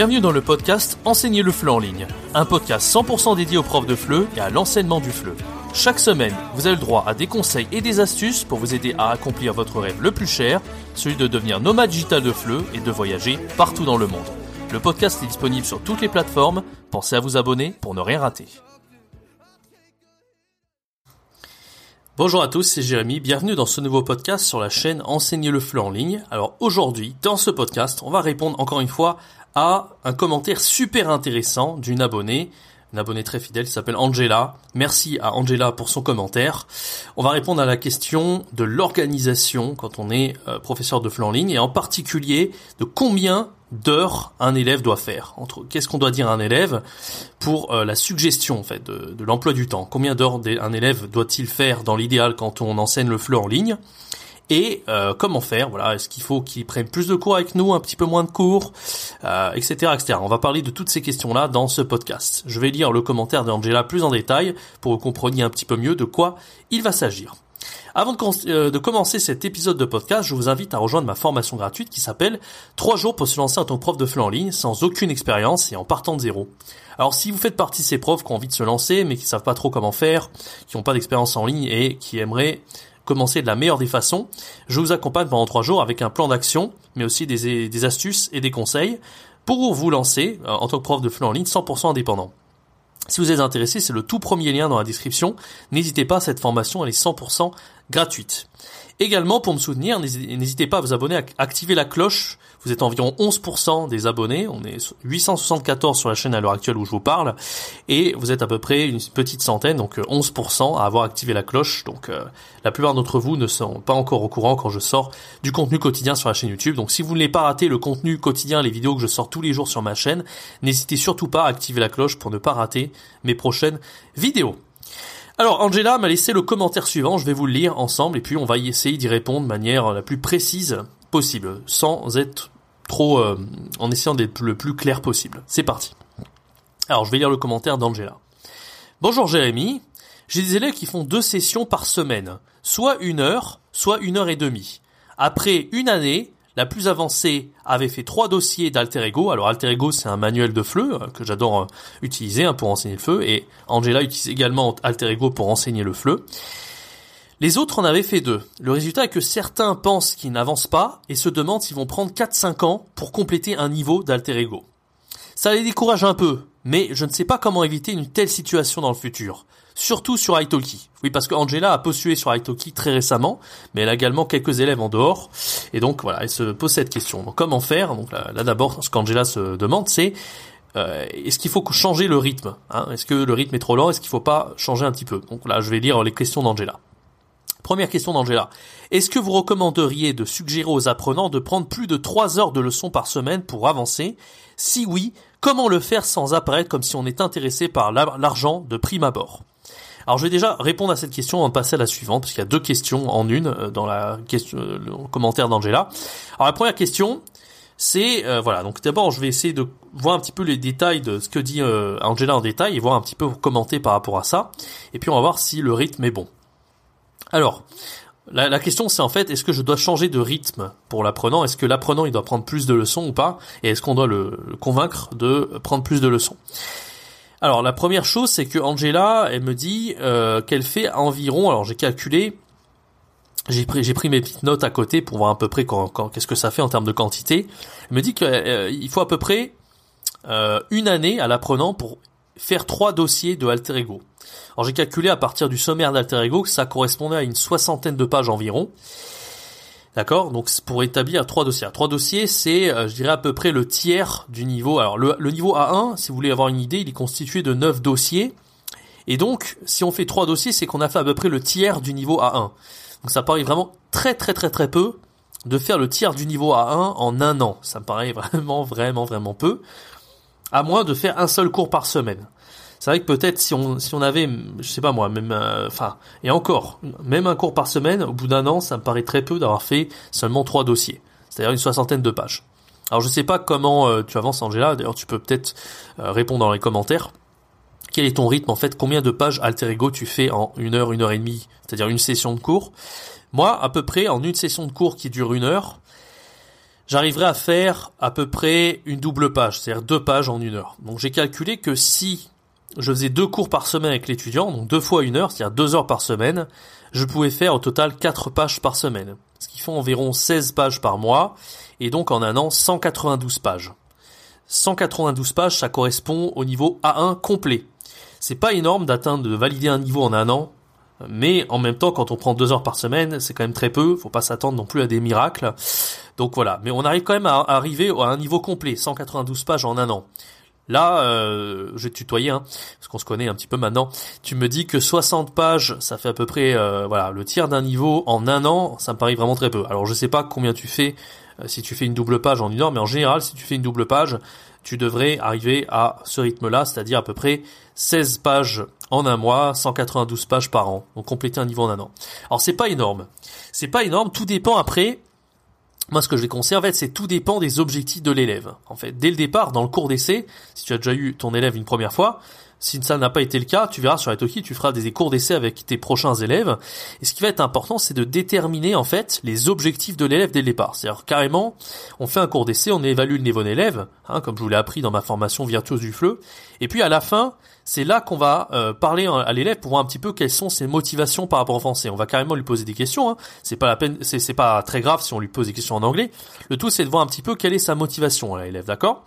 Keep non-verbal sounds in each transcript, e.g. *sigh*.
Bienvenue dans le podcast Enseigner le FLE en ligne, un podcast 100% dédié aux profs de FLE et à l'enseignement du FLE. Chaque semaine, vous avez le droit à des conseils et des astuces pour vous aider à accomplir votre rêve le plus cher, celui de devenir nomade digital de FLE et de voyager partout dans le monde. Le podcast est disponible sur toutes les plateformes, pensez à vous abonner pour ne rien rater. Bonjour à tous, c'est Jérémy, bienvenue dans ce nouveau podcast sur la chaîne Enseigner le FLE en ligne. Alors aujourd'hui, dans ce podcast, on va répondre encore une fois à un commentaire super intéressant d'une abonnée, une abonnée très fidèle qui s'appelle Angela. Merci à Angela pour son commentaire. On va répondre à la question de l'organisation quand on est euh, professeur de FLE en ligne et en particulier de combien d'heures un élève doit faire. Qu'est-ce qu'on doit dire à un élève pour euh, la suggestion en fait de, de l'emploi du temps? Combien d'heures un élève doit-il faire dans l'idéal quand on enseigne le FLE en ligne? Et euh, comment faire. Voilà, est-ce qu'il faut qu'il prenne plus de cours avec nous, un petit peu moins de cours, euh, etc., etc. On va parler de toutes ces questions-là dans ce podcast. Je vais lire le commentaire d'Angela plus en détail pour que vous compreniez un petit peu mieux de quoi il va s'agir. Avant de, commencer cet épisode de podcast, je vous invite à rejoindre ma formation gratuite qui s'appelle 3 jours pour se lancer en tant que prof de FLE en ligne sans aucune expérience et en partant de zéro. Alors si vous faites partie de ces profs qui ont envie de se lancer mais qui savent pas trop comment faire, qui n'ont pas d'expérience en ligne et qui aimeraient commencer de la meilleure des façons, je vous accompagne pendant 3 jours avec un plan d'action, mais aussi des, astuces et des conseils pour vous lancer euh, en tant que prof de FLE en ligne 100% indépendant. Si vous êtes intéressé, c'est le tout premier lien dans la description. N'hésitez pas, cette formation elle est 100% gratuite. Également, pour me soutenir, n'hésitez pas à vous abonner, à activer la cloche. Vous êtes environ 11% des abonnés. On est 874 sur la chaîne à l'heure actuelle où je vous parle. Et vous êtes à peu près une petite centaine, donc 11% à avoir activé la cloche. Donc euh, la plupart d'entre vous ne sont pas encore au courant quand je sors du contenu quotidien sur la chaîne YouTube. Donc si vous ne voulez pas rater le contenu quotidien, les vidéos que je sors tous les jours sur ma chaîne, n'hésitez surtout pas à activer la cloche pour ne pas rater mes prochaines vidéos. Alors Angela m'a laissé le commentaire suivant, je vais vous le lire ensemble et puis on va y essayer d'y répondre de manière la plus précise possible, sans être trop euh, en essayant d'être le plus clair possible. C'est parti. Alors je vais lire le commentaire d'Angela. Bonjour Jérémy, j'ai des élèves qui font deux sessions par semaine, soit une heure, soit une heure et demie. Après une année, la plus avancée avait fait trois dossiers d'Alter Ego. Alors Alter Ego, c'est un manuel de FLE euh, que j'adore euh, utiliser hein, pour enseigner le FLE. Et Angela utilise également Alter Ego pour enseigner le FLE. Les autres en avaient fait deux. Le résultat est que certains pensent qu'ils n'avancent pas et se demandent s'ils vont prendre 4-5 ans pour compléter un niveau d'Alter Ego. Ça les décourage un peu, mais je ne sais pas comment éviter une telle situation dans le futur surtout sur Italki. Oui, parce que Angela a postulé sur Italki très récemment, mais elle a également quelques élèves en dehors, et donc voilà, elle se pose cette question. Donc comment faire? Donc là, d'abord, ce qu'Angela se demande, c'est euh, est-ce qu'il faut changer le rythme hein? Est-ce que le rythme est trop lent? Est-ce qu'il faut pas changer un petit peu? Donc là, je vais lire les questions d'Angela. Première question d'Angela. Est-ce que vous recommanderiez de suggérer aux apprenants de prendre plus de 3 heures de leçons par semaine pour avancer? Si oui, comment le faire sans apparaître comme si on est intéressé par l'argent de prime abord alors je vais déjà répondre à cette question avant de passer à la suivante, parce qu'il y a deux questions en une euh, dans la question, euh, le commentaire d'Angela. Alors la première question, c'est euh, voilà. Donc d'abord, je vais essayer de voir un petit peu les détails de ce que dit Angela en détail et voir un petit peu commenter par rapport à ça. Et puis on va voir si le rythme est bon. Alors. La, question c'est en fait est-ce que je dois changer de rythme pour l'apprenant? Est-ce que l'apprenant il doit prendre plus de leçons ou pas? Et est-ce qu'on doit le convaincre de prendre plus de leçons? Alors la première chose, c'est que Angela, elle me dit euh, qu'elle fait environ, alors j'ai calculé, j'ai pris, mes petites notes à côté pour voir à peu près qu'est-ce que ça fait en termes de quantité. Elle me dit qu'il euh, faut à peu près euh, une année à l'apprenant pour faire trois dossiers de alter ego. Alors j'ai calculé à partir du sommaire d'alter ego que ça correspondait à une soixantaine de pages environ. D'accord? Donc pour établir trois dossiers. trois dossiers, c'est, euh, je dirais, à peu près le tiers du niveau. Alors le, niveau A1, si vous voulez avoir une idée, il est constitué de neuf dossiers. Et donc, si on fait trois dossiers, c'est qu'on a fait à peu près le tiers du niveau A1. Donc ça paraît vraiment très très très très peu de faire le tiers du niveau A1 en un an. Ça me paraît *laughs* vraiment vraiment vraiment peu. À moins de faire un seul cours par semaine c'est vrai que peut-être si on si on avait, je sais pas moi, même, euh, enfin, et encore, même un cours par semaine, au bout d'un an, ça me paraît très peu d'avoir fait seulement trois dossiers, c'est-à-dire une soixantaine de pages. Alors je sais pas comment euh, tu avances, Angela. D'ailleurs, tu peux peut-être euh, répondre dans les commentaires. Quel est ton rythme en fait? Combien de pages alter ego tu fais en une heure, une heure et demie? C'est-à-dire une session de cours. Moi, à peu près en une session de cours qui dure une heure, j'arriverai à faire à peu près une double page, c'est-à-dire deux pages en une heure. Donc j'ai calculé que si je faisais deux cours par semaine avec l'étudiant, donc deux fois une heure, c'est-à-dire deux heures par semaine, je pouvais faire au total quatre pages par semaine, ce qui font environ 16 pages par mois, et donc en un an 192 pages. 192 pages, ça correspond au niveau A1 complet. C'est pas énorme d'atteindre, de valider un niveau en un an, mais en même temps, quand on prend deux heures par semaine, c'est quand même très peu. Faut pas s'attendre non plus à des miracles. Donc voilà. Mais on arrive quand même à arriver à un niveau complet, 192 pages en un an. Là, euh, je vais te tutoyer, hein, parce qu'on se connaît un petit peu maintenant. Tu me dis que 60 pages, ça fait à peu près, euh, voilà, le tiers d'un niveau en un an. Ça me paraît vraiment très peu. Alors je sais pas combien tu fais euh, si tu fais une double page en une heure, mais en général, si tu fais une double page, tu devrais arriver à ce rythme-là, c'est-à-dire à peu près 16 pages en un mois, 192 pages par an. Donc compléter un niveau en un an. Alors c'est pas énorme. C'est pas énorme, tout dépend après. Moi, ce que je vais conseiller, en fait, c'est tout dépend des objectifs de l'élève. En fait, dès le départ, dans le cours d'essai, si tu as déjà eu ton élève une première fois, si ça n'a pas été le cas, tu verras sur Italki, tu feras des cours d'essai avec tes prochains élèves. Et ce qui va être important, c'est de déterminer en fait les objectifs de l'élève dès le départ. C'est-à-dire carrément, on fait un cours d'essai, on évalue le niveau d'élève, hein, comme je vous l'ai appris dans ma formation virtuose du fleu. Et puis à la fin, c'est là qu'on va euh, parler à l'élève pour voir un petit peu quelles sont ses motivations par rapport au français. On va carrément lui poser des questions. Hein. C'est pas la peine, c'est pas très grave si on lui pose des questions en anglais. Le tout, c'est de voir un petit peu quelle est sa motivation à l'élève, d'accord?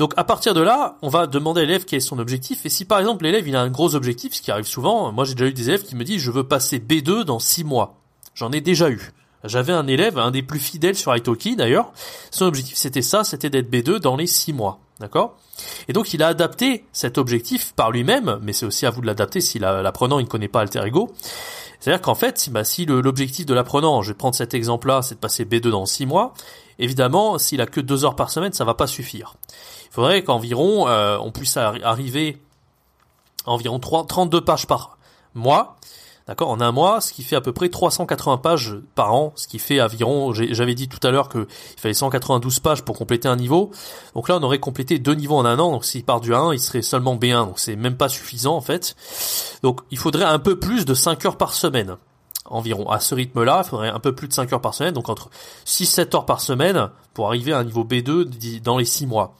Donc à partir de là, on va demander à l'élève quel est son objectif. Et si par exemple l'élève il a un gros objectif, ce qui arrive souvent, moi j'ai déjà eu des élèves qui me disent je veux passer B2 dans 6 mois. J'en ai déjà eu. J'avais un élève, un des plus fidèles sur Italki d'ailleurs, son objectif c'était ça, c'était d'être B2 dans les 6 mois. D'accord? Et donc il a adapté cet objectif par lui-même, mais c'est aussi à vous de l'adapter si l'apprenant il ne connaît pas Alter Ego. C'est-à-dire qu'en fait, si, bah, si l'objectif de l'apprenant, je vais prendre cet exemple-là, c'est de passer B2 dans 6 mois, évidemment, s'il a que 2 heures par semaine, ça va pas suffire. Il faudrait qu'environ euh, on puisse arriver à environ 3, 32 pages par mois, d'accord, en un mois, ce qui fait à peu près 380 pages par an, ce qui fait environ, j'avais dit tout à l'heure qu'il fallait 192 pages pour compléter un niveau, donc là on aurait complété deux niveaux en un an, donc s'il part du 1, il serait seulement B1, donc c'est même pas suffisant en fait. Donc il faudrait un peu plus de 5 heures par semaine environ. À ce rythme-là, il faudrait un peu plus de 5 heures par semaine, donc entre 6-7 heures par semaine pour arriver à un niveau B2 dans les 6 mois.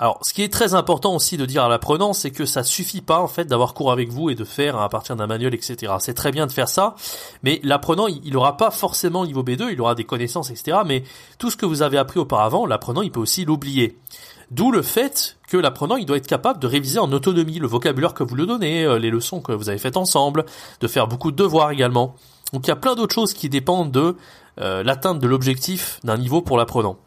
Alors, ce qui est très important aussi de dire à l'apprenant, c'est que ça suffit pas en fait d'avoir cours avec vous et de faire à partir d'un manuel, etc. C'est très bien de faire ça, mais l'apprenant, il aura pas forcément niveau B2, il aura des connaissances, etc. Mais tout ce que vous avez appris auparavant, l'apprenant, il peut aussi l'oublier. D'où le fait que l'apprenant, il doit être capable de réviser en autonomie le vocabulaire que vous lui donnez, euh, les leçons que vous avez faites ensemble, de faire beaucoup de devoirs également. Donc il y a plein d'autres choses qui dépendent de euh, l'atteinte de l'objectif d'un niveau pour l'apprenant.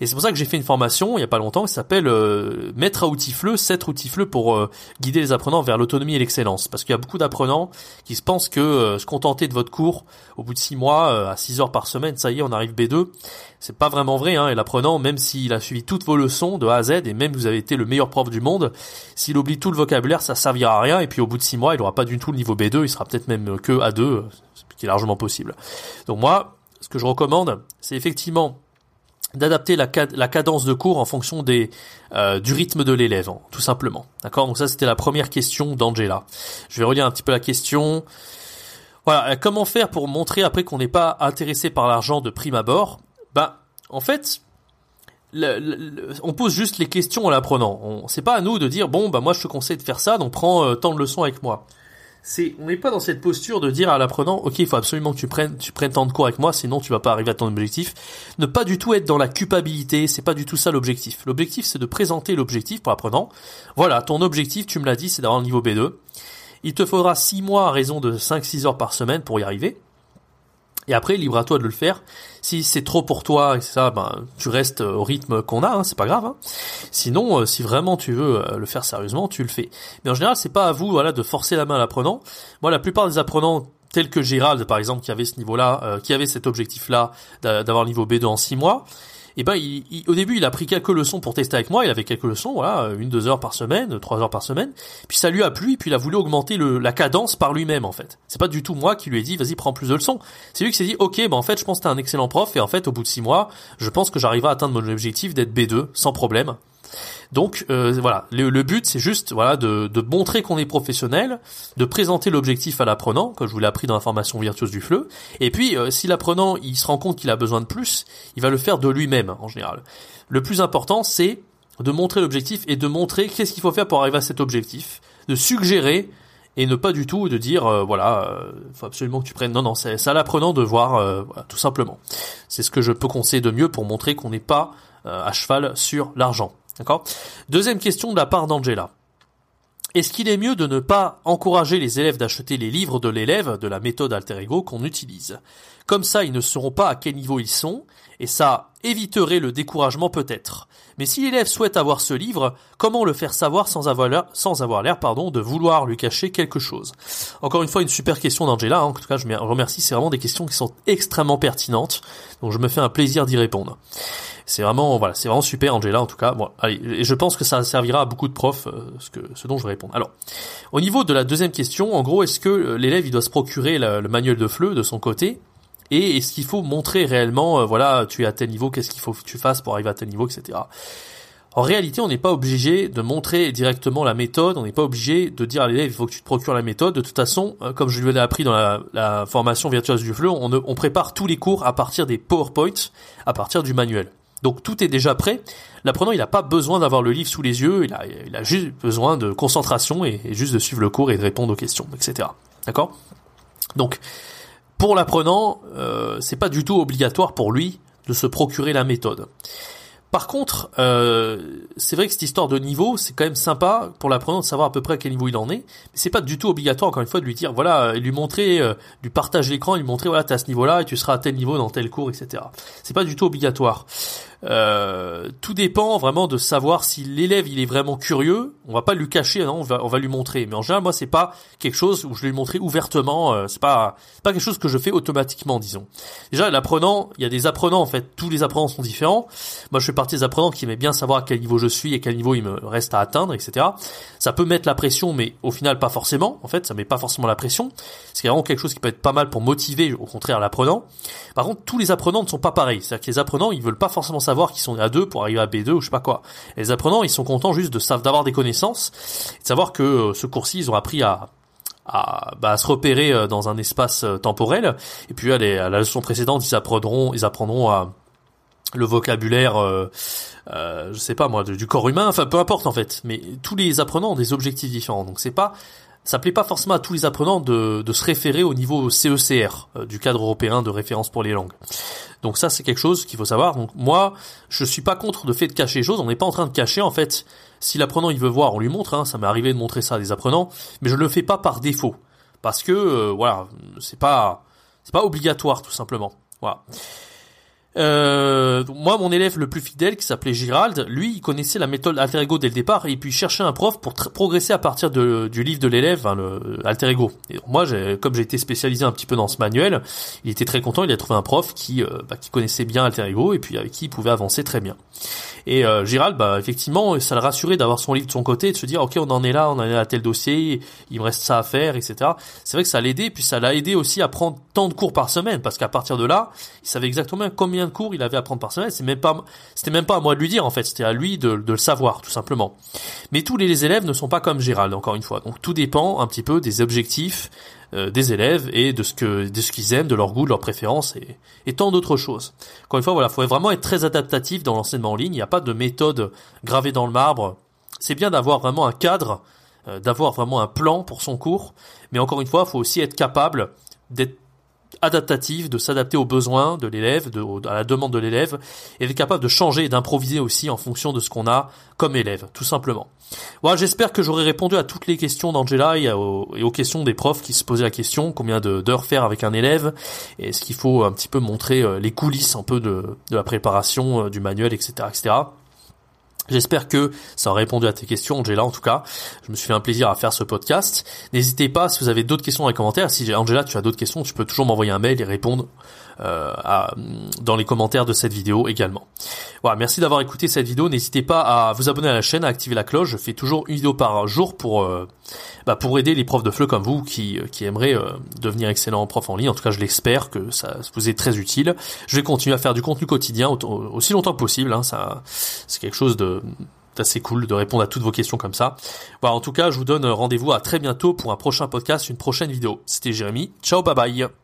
Et c'est pour ça que j'ai fait une formation il y a pas longtemps qui s'appelle euh, Mettre à outils FLE, 7 outils FLE pour euh, guider les apprenants vers l'autonomie et l'excellence. Parce qu'il y a beaucoup d'apprenants qui se pensent que euh, se contenter de votre cours au bout de 6 mois, à 6 heures par semaine, ça y est, on arrive B2. C'est pas vraiment vrai, hein, et l'apprenant, même s'il a suivi toutes vos leçons de A à Z, et même vous avez été le meilleur prof du monde, s'il oublie tout le vocabulaire, ça servira à rien, et puis au bout de 6 mois, il aura pas du tout le niveau B2, il sera peut-être même que A2, ce qui est largement possible. Donc moi, ce que je recommande, c'est effectivement d'adapter la, cadence de cours en fonction des euh, du rythme de l'élève, hein, tout simplement. D'accord? Donc ça c'était la première question d'Angela. Je vais relire un petit peu la question. Voilà, comment faire pour montrer après qu'on n'est pas intéressé par l'argent de prime abord? Bah, en fait, on pose juste les questions à l'apprenant. C'est pas à nous de dire bon bah moi je te conseille de faire ça, donc prends euh, tant de leçons avec moi c'est on n'est pas dans cette posture de dire à l'apprenant ok il faut absolument que tu prennes tu prennes tant de cours avec moi sinon tu vas pas arriver à ton objectif. Ne pas du tout être dans la culpabilité c'est pas du tout ça l'objectif. L'objectif c'est de présenter l'objectif pour l'apprenant. Voilà ton objectif tu me l'as dit c'est d'avoir le niveau B2 il te faudra 6 mois à raison de 5-6 heures par semaine pour y arriver et après, libre à toi de le faire. Si c'est trop pour toi et ça, ben, tu restes au rythme qu'on a, hein, c'est pas grave. Hein. Sinon, euh, si vraiment tu veux euh, le faire sérieusement, tu le fais. Mais en général, c'est pas à vous, voilà, de forcer la main à l'apprenant. Moi, la plupart des apprenants tels que Gérald, par exemple, qui avait ce niveau-là, euh, qui avait cet objectif-là d'avoir le niveau B2 en 6 mois, et eh ben il, au début il a pris quelques leçons pour tester avec moi, il avait quelques leçons, voilà, une deux heures par semaine, trois heures par semaine, puis ça lui a plu, et puis il a voulu augmenter la cadence par lui-même en fait. C'est pas du tout moi qui lui ai dit vas-y prends plus de leçons, c'est lui qui s'est dit ok ben en fait je pense que t'es un excellent prof et en fait au bout de six mois je pense que j'arrive à atteindre mon objectif d'être B2 sans problème. Donc euh, voilà, le, but c'est juste voilà de, de montrer qu'on est professionnel, de présenter l'objectif à l'apprenant, comme je vous l'ai appris dans la formation virtuose du fleu. Et puis euh, si l'apprenant il se rend compte qu'il a besoin de plus, il va le faire de lui-même en général. Le plus important c'est de montrer l'objectif et de montrer qu'est-ce qu'il faut faire pour arriver à cet objectif, de suggérer et ne pas du tout de dire euh, voilà euh, faut absolument que tu prennes non non c'est à l'apprenant de voir euh, tout simplement c'est ce que je peux conseiller de mieux pour montrer qu'on n'est pas à cheval sur l'argent d'accord? Deuxième question de la part d'Angela. Est-ce qu'il est mieux de ne pas encourager les élèves d'acheter les livres de l'élève de la méthode alter ego qu'on utilise? Comme ça, ils ne sauront pas à quel niveau ils sont, et ça éviterait le découragement peut-être. Mais si l'élève souhaite avoir ce livre, comment le faire savoir sans avoir l'air, de vouloir lui cacher quelque chose? Encore une fois, une super question d'Angela. Hein. En tout cas, je remercie. C'est vraiment des questions qui sont extrêmement pertinentes, donc je me fais un plaisir d'y répondre. C'est vraiment voilà, c'est vraiment super Angela en tout cas. Bon, allez, et je pense que ça servira à beaucoup de profs euh, ce dont je vais répondre. Alors, au niveau de la deuxième question, en gros, est-ce que euh, l'élève il doit se procurer le manuel de fleu de son côté? Et est-ce qu'il faut montrer réellement, euh, voilà, tu es à tel niveau, qu'est-ce qu'il faut que tu fasses pour arriver à tel niveau, etc. En réalité, on n'est pas obligé de montrer directement la méthode, on n'est pas obligé de dire à l'élève il faut que tu te procures la méthode. De toute façon, comme je lui ai appris dans la, formation virtuose du fleu, on, prépare tous les cours à partir des PowerPoint, à partir du manuel. Donc tout est déjà prêt. L'apprenant, il n'a pas besoin d'avoir le livre sous les yeux, il a juste besoin de concentration et, juste de suivre le cours et de répondre aux questions, etc. D'accord? Donc, pour l'apprenant, euh, c'est pas du tout obligatoire pour lui de se procurer la méthode. Par contre, euh, c'est vrai que cette histoire de niveau, c'est quand même sympa pour l'apprenant de savoir à peu près à quel niveau il en est. Mais c'est pas du tout obligatoire, encore une fois, de lui dire, voilà, lui montrer, euh, lui partager l'écran, lui montrer, voilà, t'es à ce niveau-là et tu seras à tel niveau dans tel cours, etc. C'est pas du tout obligatoire. Euh, tout dépend vraiment de savoir si l'élève il est vraiment curieux. On va pas lui cacher, non, on va, on va lui montrer. Mais en général, moi, c'est pas quelque chose où je lui montrer ouvertement. Euh, c'est pas, pas quelque chose que je fais automatiquement, disons. Déjà, l'apprenant, il y a des apprenants en fait. Tous les apprenants sont différents. Moi, je fais partie des apprenants qui aiment bien savoir à quel niveau je suis et quel niveau il me reste à atteindre, etc. Ça peut mettre la pression, mais au final, pas forcément. En fait, ça met pas forcément la pression. C'est vraiment quelque chose qui peut être pas mal pour motiver, au contraire, l'apprenant. Par contre, tous les apprenants ne sont pas pareils. C'est-à-dire que les apprenants, ils veulent pas forcément savoir qu'ils sont à 2 pour arriver à B2 ou je sais pas quoi. les apprenants, ils sont contents juste de d'avoir des connaissances, de savoir que euh, ce cours-ci, ils ont appris à à, bah, se repérer euh, dans un espace euh, temporel. Et puis à, la leçon précédente, ils apprendront, ils apprendront à le vocabulaire, je sais pas moi, du corps humain. Enfin, peu importe en fait. Mais tous les apprenants ont des objectifs différents. Donc c'est pas ça plaît pas forcément à tous les apprenants de, de se référer au niveau CECR euh, du cadre européen de référence pour les langues. Donc ça c'est quelque chose qu'il faut savoir. Donc moi je suis pas contre le fait de cacher les choses. On n'est pas en train de cacher en fait. Si l'apprenant il veut voir, on lui montre. Hein, ça m'est arrivé de montrer ça à des apprenants, mais je le fais pas par défaut parce que euh, voilà c'est pas c'est pas obligatoire tout simplement. Voilà. Euh, moi, mon élève le plus fidèle, qui s'appelait Gérald, lui, il connaissait la méthode alter ego dès le départ, et puis cherchait un prof pour progresser à partir du livre de l'élève, hein, le alter ego. Et moi, comme j'ai été spécialisé un petit peu dans ce manuel, il était très content. Il a trouvé un prof qui, euh, bah, qui connaissait bien alter ego et puis avec qui il pouvait avancer très bien. Et euh, Gérald, bah, effectivement, ça le rassurait d'avoir son livre de son côté, et de se dire, ok, on en est là, on en est à tel dossier, il me reste ça à faire, etc. C'est vrai que ça l'aidait, puis ça l'a aidé aussi à prendre tant de cours par semaine, parce qu'à partir de là, il savait exactement combien de cours il avait à prendre par semaine. C'est même pas, c'était même pas à moi de lui dire en fait, c'était à lui de, le savoir tout simplement. Mais tous les élèves ne sont pas comme Gérald, encore une fois. Donc tout dépend un petit peu des objectifs euh, des élèves et de ce que de ce qu'ils aiment, de leur goût, de leurs préférences et, tant d'autres choses. Encore une fois, voilà, faut vraiment être très adaptatif dans l'enseignement en ligne. Il n'y a pas de méthode gravée dans le marbre. C'est bien d'avoir vraiment un cadre, euh, d'avoir vraiment un plan pour son cours, mais encore une fois, il faut aussi être capable d'être adaptatif, de s'adapter aux besoins de l'élève, à la demande de l'élève, et d'être capable de changer et d'improviser aussi en fonction de ce qu'on a comme élève, tout simplement. Voilà, j'espère que j'aurai répondu à toutes les questions d'Angela et, aux questions des profs qui se posaient la question, combien d'heures faire avec un élève, et ce qu'il faut un petit peu montrer euh, les coulisses un peu de, de la préparation euh, du manuel, etc., etc. J'espère que ça a répondu à tes questions, Angela, en tout cas. Je me suis fait un plaisir à faire ce podcast. N'hésitez pas, si vous avez d'autres questions dans les commentaires, si Angela, tu as d'autres questions, tu peux toujours m'envoyer un mail et répondre à, dans les commentaires de cette vidéo également. Voilà, merci d'avoir écouté cette vidéo. N'hésitez pas à vous abonner à la chaîne, à activer la cloche. Je fais toujours une vidéo par jour pour euh, bah, pour aider les profs de FLE comme vous qui, qui aimeraient euh, devenir excellents profs en ligne. En tout cas, je l'espère que ça vous est très utile. Je vais continuer à faire du contenu quotidien aussi longtemps que possible. Hein. Ça, c'est quelque chose de assez cool de répondre à toutes vos questions comme ça. Voilà, en tout cas, je vous donne rendez-vous à très bientôt pour un prochain podcast, une prochaine vidéo. C'était Jérémy. Ciao, bye bye.